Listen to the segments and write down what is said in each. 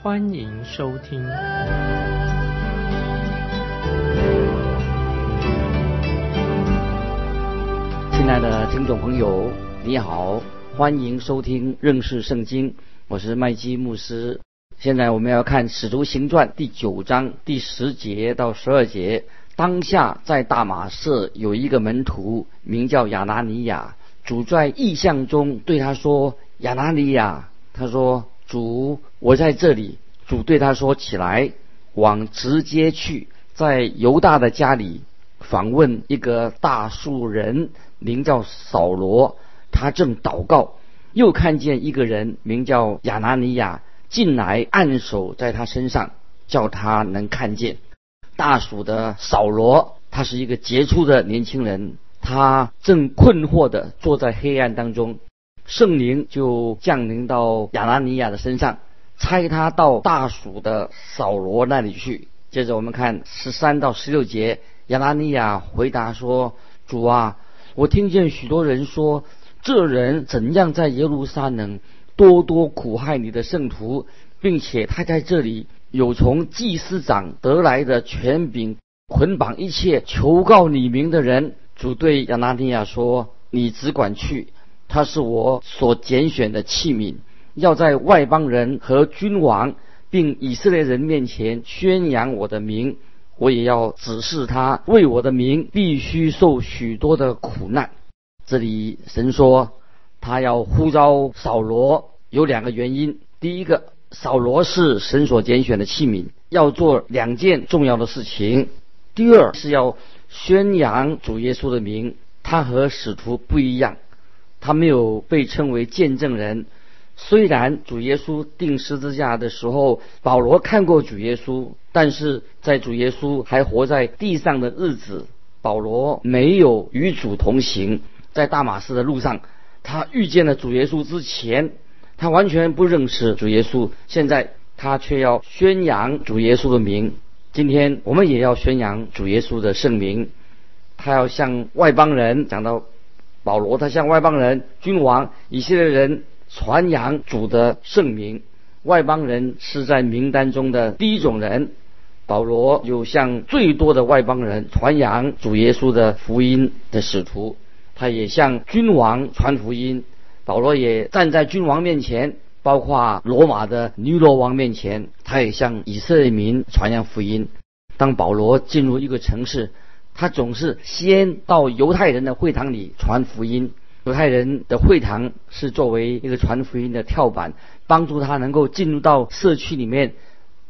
欢迎收听。亲爱的听众朋友，你好，欢迎收听认识圣经，我是麦基牧师。现在我们要看《使徒行传》第九章第十节到十二节。当下在大马士有一个门徒，名叫亚拿尼亚。主在异象中对他说：“亚拿尼亚。”他说：“主，我在这里。”主对他说：“起来，往直接去，在犹大的家里访问一个大树人，名叫扫罗。他正祷告，又看见一个人名叫亚拿尼亚进来，按手在他身上，叫他能看见。”大鼠的扫罗，他是一个杰出的年轻人，他正困惑的坐在黑暗当中，圣灵就降临到亚拿尼亚的身上，差他到大蜀的扫罗那里去。接着我们看十三到十六节，亚拿尼亚回答说：“主啊，我听见许多人说，这人怎样在耶路撒冷多多苦害你的圣徒，并且他在这里。”有从祭司长得来的权柄捆绑一切求告你名的人。主对亚拿尼亚说：“你只管去，他是我所拣选的器皿，要在外邦人和君王并以色列人面前宣扬我的名。我也要指示他，为我的名必须受许多的苦难。”这里神说他要呼召扫罗，有两个原因。第一个。扫罗是神所拣选的器皿，要做两件重要的事情。第二是要宣扬主耶稣的名。他和使徒不一样，他没有被称为见证人。虽然主耶稣钉十字架的时候，保罗看过主耶稣，但是在主耶稣还活在地上的日子，保罗没有与主同行。在大马士的路上，他遇见了主耶稣之前。他完全不认识主耶稣，现在他却要宣扬主耶稣的名。今天我们也要宣扬主耶稣的圣名。他要向外邦人讲到保罗，他向外邦人、君王、以色列人传扬主的圣名。外邦人是在名单中的第一种人。保罗有向最多的外邦人传扬主耶稣的福音的使徒，他也向君王传福音。保罗也站在君王面前，包括罗马的尼罗王面前，他也向以色列民传扬福音。当保罗进入一个城市，他总是先到犹太人的会堂里传福音。犹太人的会堂是作为一个传福音的跳板，帮助他能够进入到社区里面，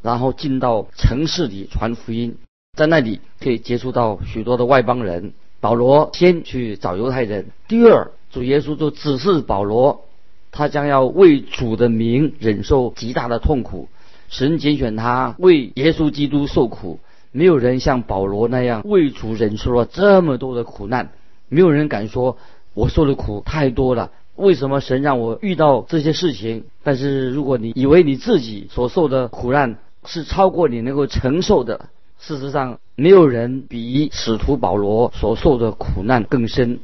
然后进到城市里传福音，在那里可以接触到许多的外邦人。保罗先去找犹太人，第二。主耶稣就指示保罗，他将要为主的名忍受极大的痛苦。神拣选他为耶稣基督受苦，没有人像保罗那样为主忍受了这么多的苦难。没有人敢说我受的苦太多了。为什么神让我遇到这些事情？但是如果你以为你自己所受的苦难是超过你能够承受的，事实上没有人比使徒保罗所受的苦难更深。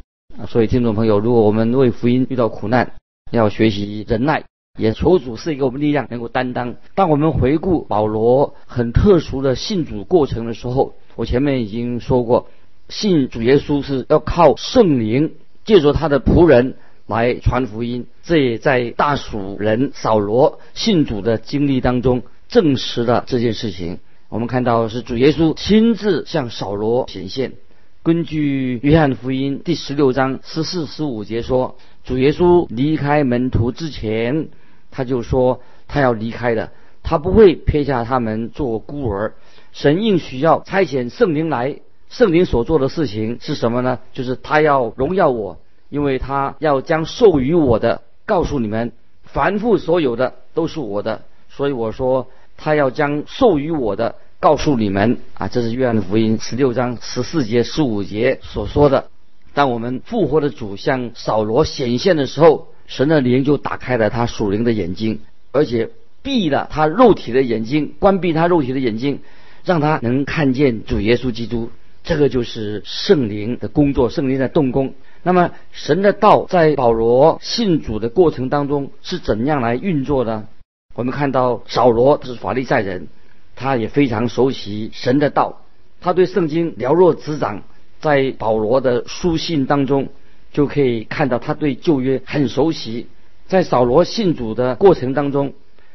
所以听众朋友，如果我们为福音遇到苦难，要学习忍耐，也求主赐给我们力量，能够担当。当我们回顾保罗很特殊的信主过程的时候，我前面已经说过，信主耶稣是要靠圣灵，借着他的仆人来传福音。这也在大蜀人扫罗信主的经历当中证实了这件事情。我们看到是主耶稣亲自向扫罗显现。根据约翰福音第十六章十四、十五节说，主耶稣离开门徒之前，他就说他要离开的，他不会撇下他们做孤儿。神应许要差遣圣灵来，圣灵所做的事情是什么呢？就是他要荣耀我，因为他要将授予我的告诉你们，凡父所有的都是我的。所以我说，他要将授予我的告诉你们啊，这是约翰福音十六章十四节、十五节所说的。当我们复活的主向扫罗显现的时候，神的灵就打开了他属灵的眼睛，而且闭了他肉体的眼睛，关闭他肉体的眼睛，让他能看见主耶稣基督。这个就是圣灵的工作，圣灵在动工。那么，神的道在保罗信主的过程当中是怎样来运作的？我们看到扫罗他是法利赛人，他也非常熟悉神的道，他对圣经了若指掌。在保罗的书信当中，就可以看到他对旧约很熟悉。在扫罗信主的过程当中，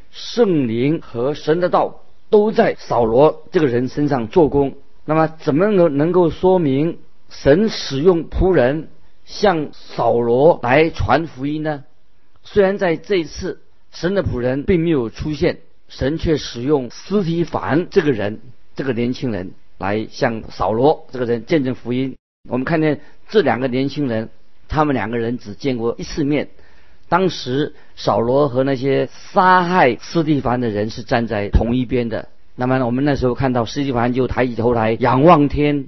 圣灵和神的道都在扫罗这个人身上做工。那么，怎么能能够说明神使用仆人向扫罗来传福音呢？虽然在这一次神的仆人并没有出现，神却使用斯提凡这个人，这个年轻人。来向扫罗这个人见证福音。我们看见这两个年轻人，他们两个人只见过一次面。当时扫罗和那些杀害斯蒂凡的人是站在同一边的。那么我们那时候看到斯蒂凡就抬起头来仰望天，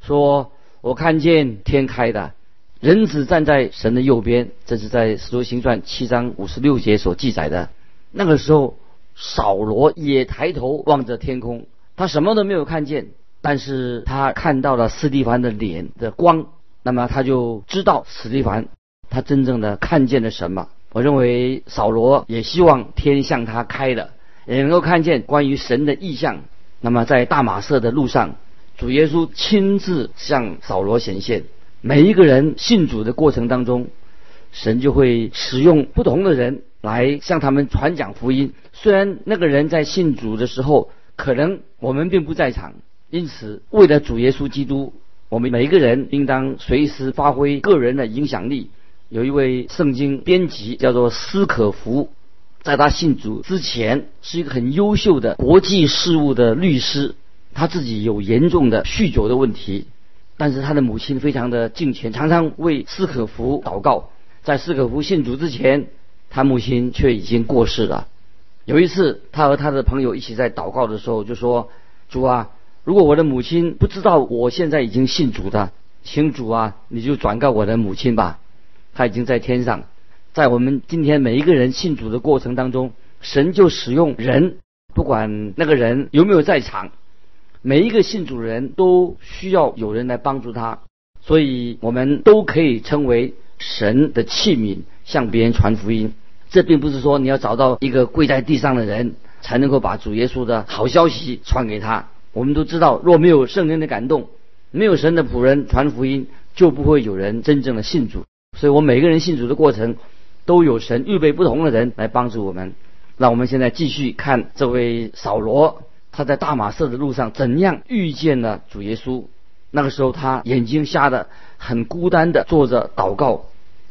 说：“我看见天开的，人子站在神的右边。”这是在《使徒行传》七章五十六节所记载的。那个时候，扫罗也抬头望着天空，他什么都没有看见。但是他看到了斯蒂凡的脸的光，那么他就知道斯蒂凡他真正的看见了什么。我认为扫罗也希望天向他开了，也能够看见关于神的意象。那么在大马色的路上，主耶稣亲自向扫罗显现。每一个人信主的过程当中，神就会使用不同的人来向他们传讲福音。虽然那个人在信主的时候，可能我们并不在场。因此，为了主耶稣基督，我们每一个人应当随时发挥个人的影响力。有一位圣经编辑叫做斯可福，在他信主之前是一个很优秀的国际事务的律师，他自己有严重的酗酒的问题，但是他的母亲非常的敬虔，常常为斯可福祷告。在斯可福信主之前，他母亲却已经过世了。有一次，他和他的朋友一起在祷告的时候，就说：“主啊。”如果我的母亲不知道我现在已经信主的，请主啊，你就转告我的母亲吧，他已经在天上。在我们今天每一个人信主的过程当中，神就使用人，不管那个人有没有在场，每一个信主人都需要有人来帮助他，所以我们都可以称为神的器皿，向别人传福音。这并不是说你要找到一个跪在地上的人才能够把主耶稣的好消息传给他。我们都知道，若没有圣灵的感动，没有神的仆人传福音，就不会有人真正的信主。所以，我每个人信主的过程，都有神预备不同的人来帮助我们。那我们现在继续看这位扫罗，他在大马色的路上怎样遇见了主耶稣。那个时候，他眼睛瞎的，很孤单的坐着祷告。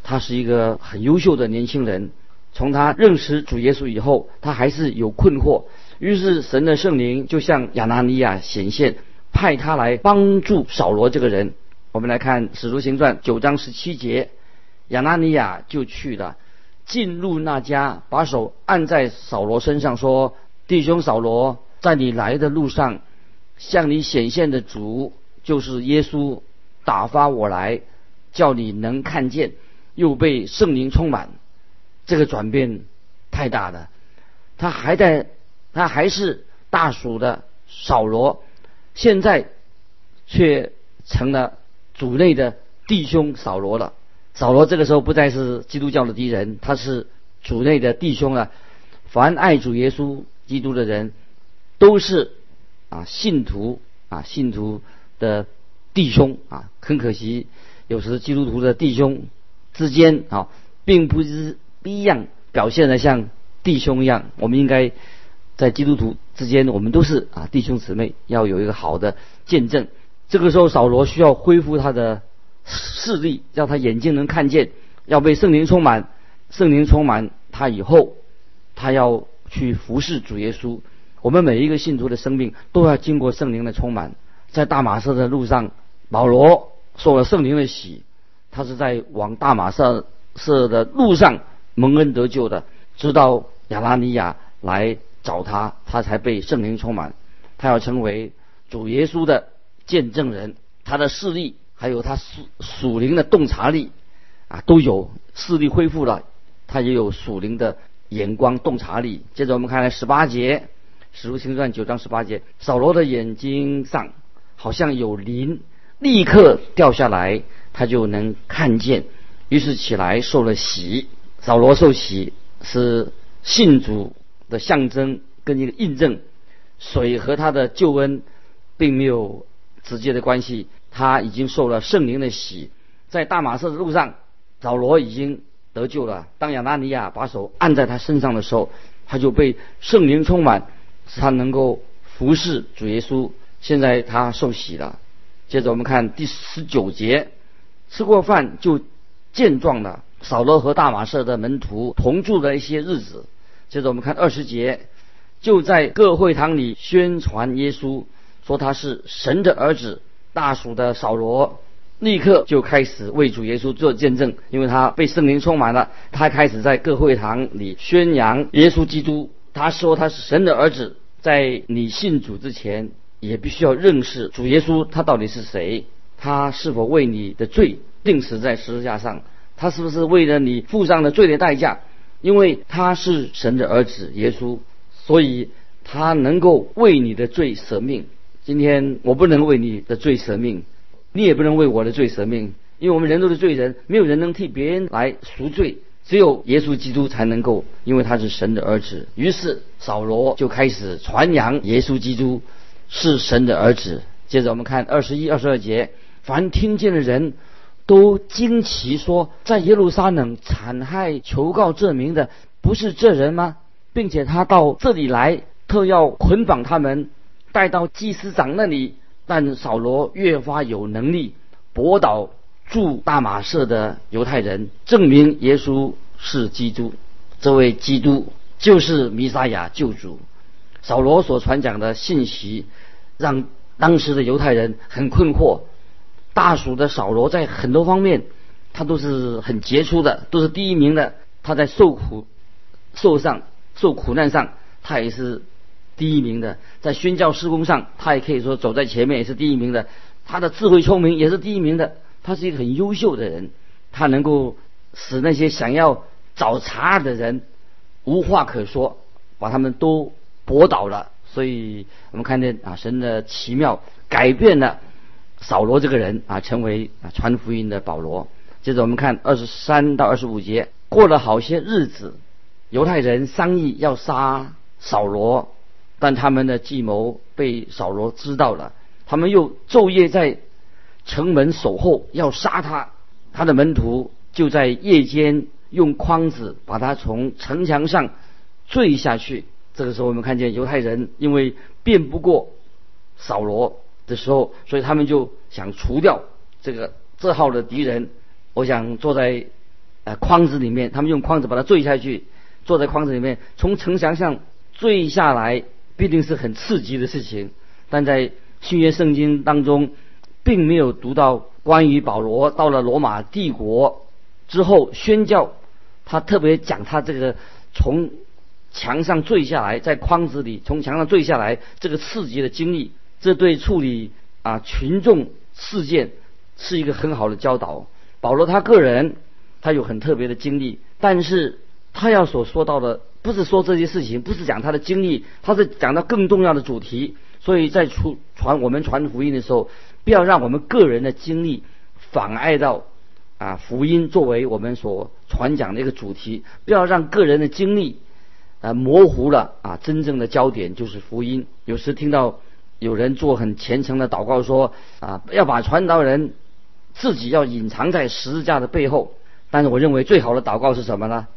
他是一个很优秀的年轻人。从他认识主耶稣以后，他还是有困惑。于是神的圣灵就向亚拿尼亚显现，派他来帮助扫罗这个人。我们来看《使徒行传》九章十七节，亚拿尼亚就去了，进入那家，把手按在扫罗身上，说：“弟兄扫罗，在你来的路上，向你显现的主就是耶稣，打发我来，叫你能看见，又被圣灵充满。”这个转变太大了，他还在。他还是大属的扫罗，现在却成了主内的弟兄扫罗了。扫罗这个时候不再是基督教的敌人，他是主内的弟兄了。凡爱主耶稣基督的人，都是啊信徒啊信徒的弟兄啊。很可惜，有时基督徒的弟兄之间啊，并不是一样表现的像弟兄一样。我们应该。在基督徒之间，我们都是啊弟兄姊妹，要有一个好的见证。这个时候，扫罗需要恢复他的视力，让他眼睛能看见，要被圣灵充满。圣灵充满他以后，他要去服侍主耶稣。我们每一个信徒的生命都要经过圣灵的充满。在大马色的路上，保罗受了圣灵的洗，他是在往大马色色的路上蒙恩得救的，直到亚拉尼亚来。找他，他才被圣灵充满。他要成为主耶稣的见证人，他的视力还有他属属灵的洞察力啊都有，视力恢复了，他也有属灵的眼光洞察力。接着我们看来十八节，《使徒行传》九章十八节，扫罗的眼睛上好像有鳞，立刻掉下来，他就能看见，于是起来受了洗。扫罗受洗是信主的象征跟一个印证。水和他的救恩并没有直接的关系，他已经受了圣灵的洗，在大马色的路上，扫罗已经得救了。当亚纳尼亚把手按在他身上的时候，他就被圣灵充满，使他能够服侍主耶稣。现在他受洗了。接着我们看第十九节，吃过饭就健壮了。扫罗和大马色的门徒同住的一些日子。接着我们看二十节。就在各会堂里宣传耶稣，说他是神的儿子。大属的扫罗立刻就开始为主耶稣做见证，因为他被圣灵充满了。他开始在各会堂里宣扬耶稣基督。他说他是神的儿子。在你信主之前，也必须要认识主耶稣，他到底是谁？他是否为你的罪定死在十字架上？他是不是为了你付上了罪的代价？因为他是神的儿子，耶稣。所以他能够为你的罪舍命。今天我不能为你的罪舍命，你也不能为我的罪舍命，因为我们人都是罪人，没有人能替别人来赎罪，只有耶稣基督才能够，因为他是神的儿子。于是扫罗就开始传扬耶稣基督是神的儿子。接着我们看二十一、二十二节，凡听见的人都惊奇说：在耶路撒冷残害求告这名的，不是这人吗？并且他到这里来，特要捆绑他们，带到祭司长那里。但扫罗越发有能力驳倒驻大马色的犹太人，证明耶稣是基督。这位基督就是弥撒亚救主。扫罗所传讲的信息，让当时的犹太人很困惑。大蜀的扫罗在很多方面，他都是很杰出的，都是第一名的。他在受苦、受上。受苦难上，他也是第一名的；在宣教施工上，他也可以说走在前面，也是第一名的。他的智慧聪明也是第一名的。他是一个很优秀的人，他能够使那些想要找茬的人无话可说，把他们都驳倒了。所以我们看见啊，神的奇妙改变了扫罗这个人啊，成为啊传福音的保罗。接着我们看二十三到二十五节，过了好些日子。犹太人商议要杀扫罗，但他们的计谋被扫罗知道了。他们又昼夜在城门守候，要杀他。他的门徒就在夜间用筐子把他从城墙上坠下去。这个时候，我们看见犹太人因为辩不过扫罗的时候，所以他们就想除掉这个这号的敌人。我想坐在呃筐子里面，他们用筐子把他坠下去。坐在筐子里面，从城墙上坠下来，必定是很刺激的事情。但在新约圣经当中，并没有读到关于保罗到了罗马帝国之后宣教，他特别讲他这个从墙上坠下来，在筐子里从墙上坠下来这个刺激的经历。这对处理啊群众事件是一个很好的教导。保罗他个人他有很特别的经历，但是。他要所说到的，不是说这些事情，不是讲他的经历，他是讲到更重要的主题。所以在出传我们传福音的时候，不要让我们个人的经历妨碍到啊福音作为我们所传讲的一个主题，不要让个人的经历啊模糊了啊真正的焦点就是福音。有时听到有人做很虔诚的祷告说啊要把传道人自己要隐藏在十字架的背后，但是我认为最好的祷告是什么呢？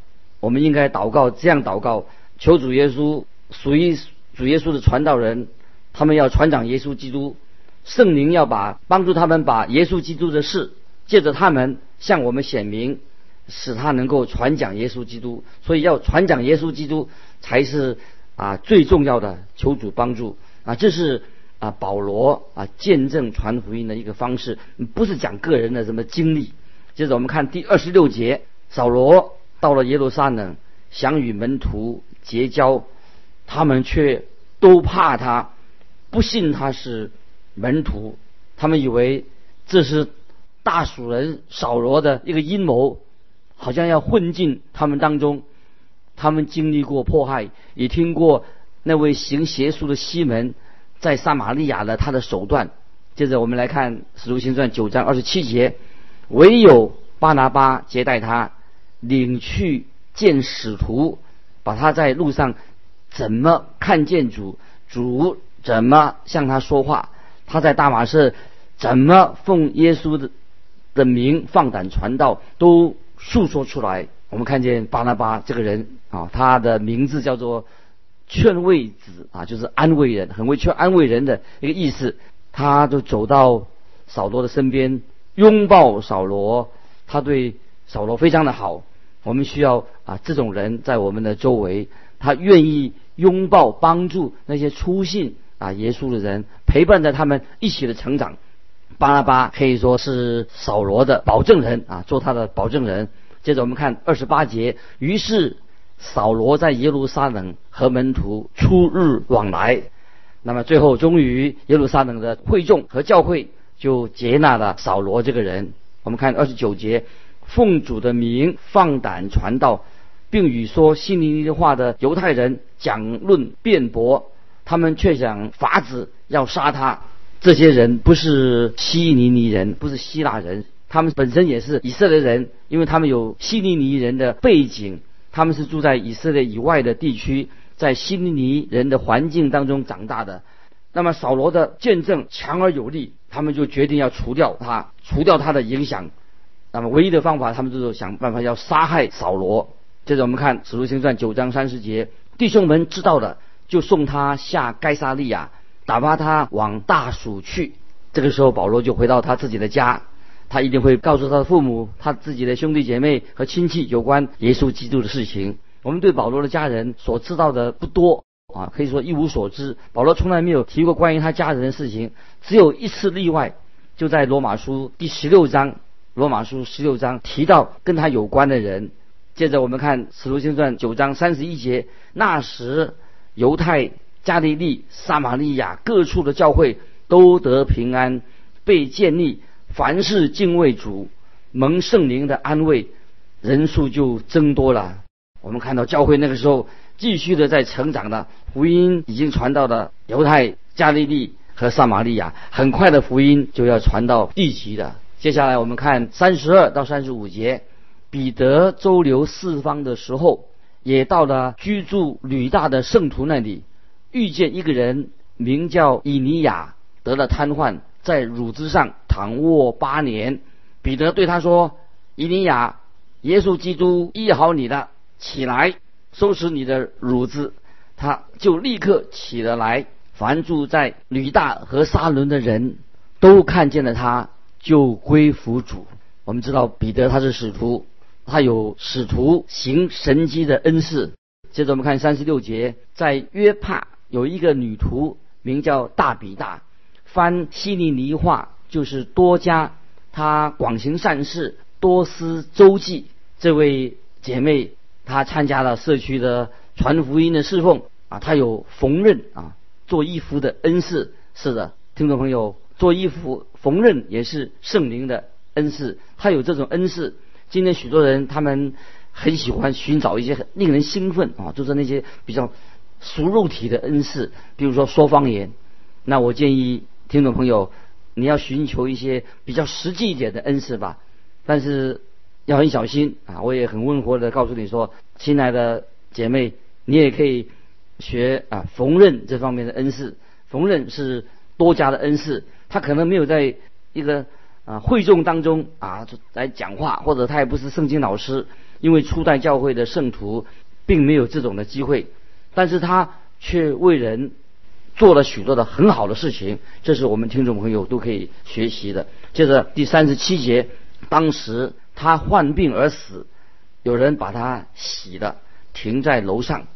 我们应该祷告，这样祷告：求主耶稣属于主耶稣的传道人，他们要传讲耶稣基督，圣灵要把帮助他们把耶稣基督的事借着他们向我们显明，使他能够传讲耶稣基督。所以要传讲耶稣基督才是啊最重要的。求主帮助啊，这是啊保罗啊见证传福音的一个方式，不是讲个人的什么经历。接着我们看第二十六节，扫罗。到了耶路撒冷，想与门徒结交，他们却都怕他，不信他是门徒。他们以为这是大蜀人扫罗的一个阴谋，好像要混进他们当中。他们经历过迫害，也听过那位行邪术的西门在撒玛利亚的他的手段。接着我们来看《使徒行传》九章二十七节，唯有巴拿巴接待他，领去见使徒，把他在路上怎么看见主，主怎么向他说话，他在大马士怎么奉耶稣的的名放胆传道，都诉说出来。我们看见巴拿巴这个人啊，他的名字叫做劝慰子啊，就是安慰人，很会劝安慰人的一个意思。他就走到扫罗的身边，拥抱扫罗，他对扫罗非常的好。我们需要啊这种人在我们的周围，他愿意拥抱帮助那些初信啊耶稣的人，陪伴着他们一起的成长。巴拉巴可以说是扫罗的保证人啊，做他的保证人。接着我们看二十八节，于是扫罗在耶路撒冷和门徒出日往来，那么最后终于耶路撒冷的会众和教会就接纳了扫罗这个人。我们看二十九节，奉主的名放胆传道，并与说希利尼的话的犹太人讲论辩驳，他们却想法子要杀他。这些人不是希尼尼人，不是希腊人。他们本身也是以色列人，因为他们有希尼尼人的背景，他们是住在以色列以外的地区，在希利尼人的环境当中长大的。那么扫罗的见证强而有力，他们就决定要除掉他，除掉他的影响。那么唯一的方法，他们就是想办法要杀害扫罗。接着我们看《使徒行传》九章三十节，弟兄们知道了，就送他下该沙利亚，打发他往大蜀去。这个时候，保罗就回到他自己的家。他一定会告诉他的父母、他自己的兄弟姐妹和亲戚有关耶稣基督的事情。我们对保罗的家人所知道的不多啊，可以说一无所知。保罗从来没有提过关于他家人的事情，只有一次例外，就在罗马书第十六章。罗马书十六章提到跟他有关的人。接着我们看使徒行传九章三十一节，那时犹太、加利利、撒玛利亚各处的教会都得平安，被建立。凡是敬畏主、蒙圣灵的安慰，人数就增多了。我们看到教会那个时候继续的在成长的，福音已经传到了犹太、加利利和撒玛利亚，很快的福音就要传到地极的。接下来我们看三十二到三十五节，彼得周游四方的时候，也到了居住吕大的圣徒那里，遇见一个人名叫以尼亚，得了瘫痪。在乳汁上躺卧八年，彼得对他说：“以尼亚，耶稣基督医好你了，起来收拾你的乳汁。”他就立刻起了来。凡住在吕大和沙伦的人都看见了他，就归服主。我们知道彼得他是使徒，他有使徒行神迹的恩赐。接着我们看三十六节，在约帕有一个女徒，名叫大比大。翻希利尼话就是多加，他广行善事，多思周济。这位姐妹她参加了社区的传福音的侍奉啊，她有缝纫啊做衣服的恩赐。是的，听众朋友，做衣服缝纫也是圣灵的恩赐。她有这种恩赐。今天许多人他们很喜欢寻找一些很令人兴奋啊，就是那些比较熟肉体的恩赐，比如说说方言。那我建议。听众朋友，你要寻求一些比较实际一点的恩赐吧，但是要很小心啊！我也很温和的告诉你说，亲爱的姐妹，你也可以学啊缝纫这方面的恩赐。缝纫是多家的恩赐，他可能没有在一个啊会众当中啊来讲话，或者他也不是圣经老师，因为初代教会的圣徒并没有这种的机会，但是他却为人。做了许多的很好的事情，这是我们听众朋友都可以学习的。接着第三十七节，当时他患病而死，有人把他洗了，停在楼上。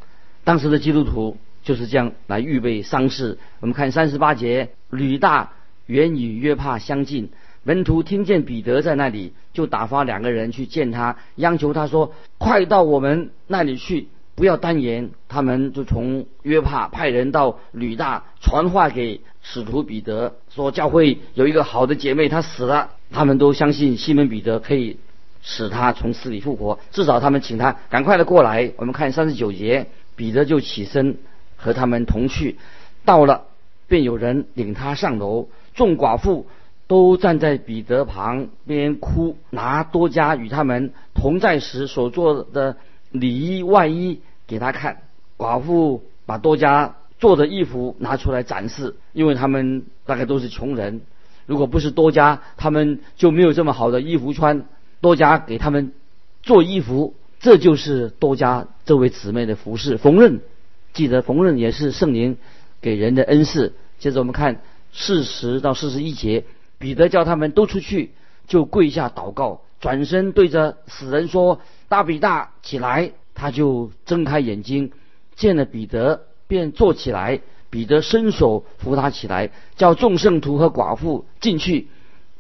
当时的基督徒就是这样来预备丧事。我们看三十八节，吕大原与约帕相近，门徒听见彼得在那里，就打发两个人去见他，央求他说：“快到我们那里去，不要单言。他们就从约帕派人到吕大传话给使徒彼得，说教会有一个好的姐妹，她死了。他们都相信西门彼得可以使她从死里复活，至少他们请他赶快的过来。我们看三十九节，彼得就起身和他们同去，到了便有人领他上楼，众寡妇都站在彼得旁边哭，拿多加与他们同在时所做的里衣外衣给他看。寡妇把多加做的衣服拿出来展示，因为他们大概都是穷人。如果不是多加，他们就没有这么好的衣服穿。多加给他们做衣服，这就是多加这位姊妹的服饰。缝纫，记得缝纫也是圣灵给人的恩赐。接着我们看四十到四十一节，彼得叫他们都出去，就跪下祷告，转身对着死人说：“大比大，起来！”他就睁开眼睛，见了彼得，便坐起来。彼得伸手扶他起来，叫众圣徒和寡妇进去，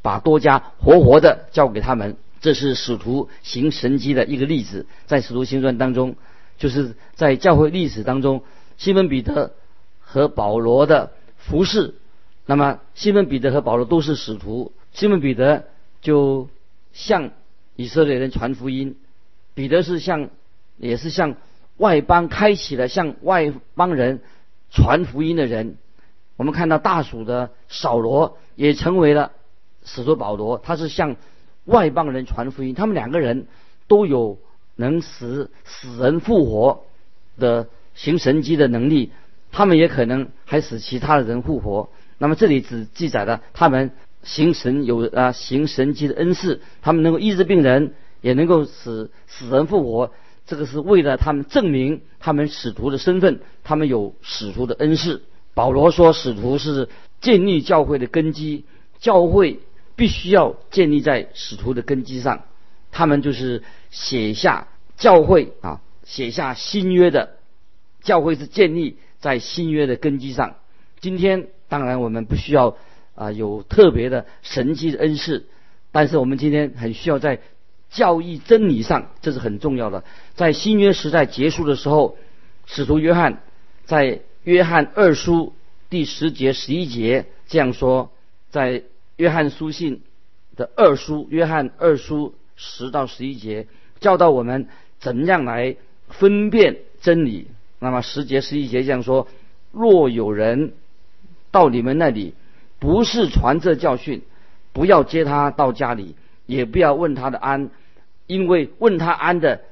把多加活活的交给他们。这是使徒行神迹的一个例子，在使徒行传当中，就是在教会历史当中，西门彼得和保罗的服饰。那么，西门彼得和保罗都是使徒，西门彼得就向以色列人传福音，彼得是向也是向外邦开启了向外邦人。传福音的人，我们看到大蜀的扫罗也成为了使徒保罗，他是向外邦人传福音。他们两个人都有能使死人复活的行神迹的能力，他们也可能还使其他的人复活。那么这里只记载了他们行神有啊行神迹的恩赐，他们能够医治病人，也能够使死人复活。这个是为了他们证明他们使徒的身份，他们有使徒的恩赐。保罗说，使徒是建立教会的根基，教会必须要建立在使徒的根基上。他们就是写下教会啊，写下新约的教会是建立在新约的根基上。今天当然我们不需要啊有特别的神迹的恩赐，但是我们今天很需要在。教义真理上，这是很重要的。在新约时代结束的时候，使徒约翰在约翰二书第十节、十一节这样说：在约翰书信的二书，约翰二书十到十一节，教导我们怎样来分辨真理。那么十节、十一节这样说：若有人到你们那里，不是传这教训，不要接他到家里。也不要问他的安，因为问他安的，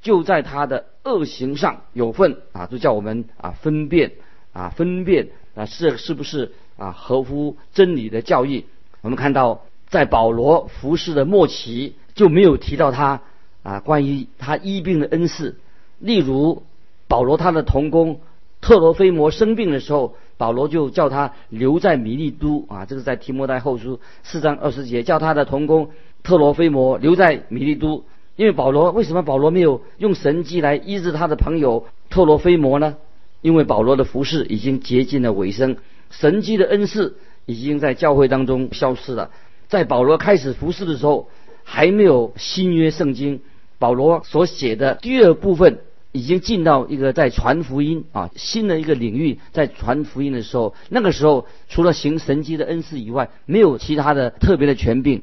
就在他的恶行上有份啊！就叫我们啊分辨啊分辨啊是是不是啊合乎真理的教义？我们看到在保罗服侍的末期就没有提到他啊关于他医病的恩赐，例如保罗他的童工特罗菲摩生病的时候。保罗就叫他留在米利都啊，这个在提摩太后书四章二十节，叫他的童工特罗菲摩留在米利都。因为保罗为什么保罗没有用神迹来医治他的朋友特罗菲摩呢？因为保罗的服饰已经接近了尾声，神迹的恩赐已经在教会当中消失了。在保罗开始服侍的时候，还没有新约圣经，保罗所写的第二部分。已经进到一个在传福音啊新的一个领域，在传福音的时候，那个时候除了行神迹的恩赐以外，没有其他的特别的权柄。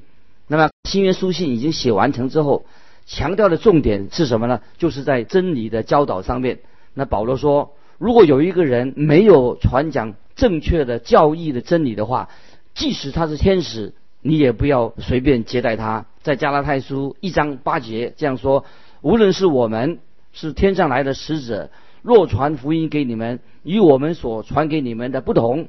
那么新约书信已经写完成之后，强调的重点是什么呢？就是在真理的教导上面。那保罗说，如果有一个人没有传讲正确的教义的真理的话，即使他是天使，你也不要随便接待他。在加拉太书一章八节这样说：无论是我们。是天上来的使者，若传福音给你们，与我们所传给你们的不同，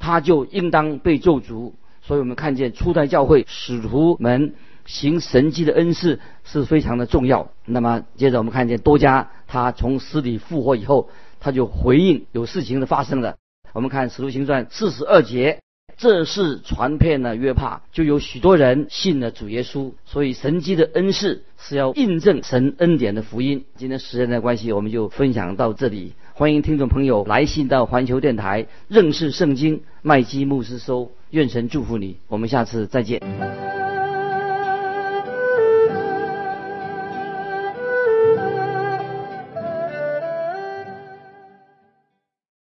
他就应当被咒诅。所以我们看见初代教会使徒们行神迹的恩赐是非常的重要。那么接着我们看见多加他从死里复活以后，他就回应有事情的发生了。我们看使徒行传四十二节。这是传遍了约帕，就有许多人信了主耶稣。所以神迹的恩赐是要印证神恩典的福音。今天时间的关系，我们就分享到这里。欢迎听众朋友来信到环球电台认识圣经麦基牧师收。愿神祝福你，我们下次再见。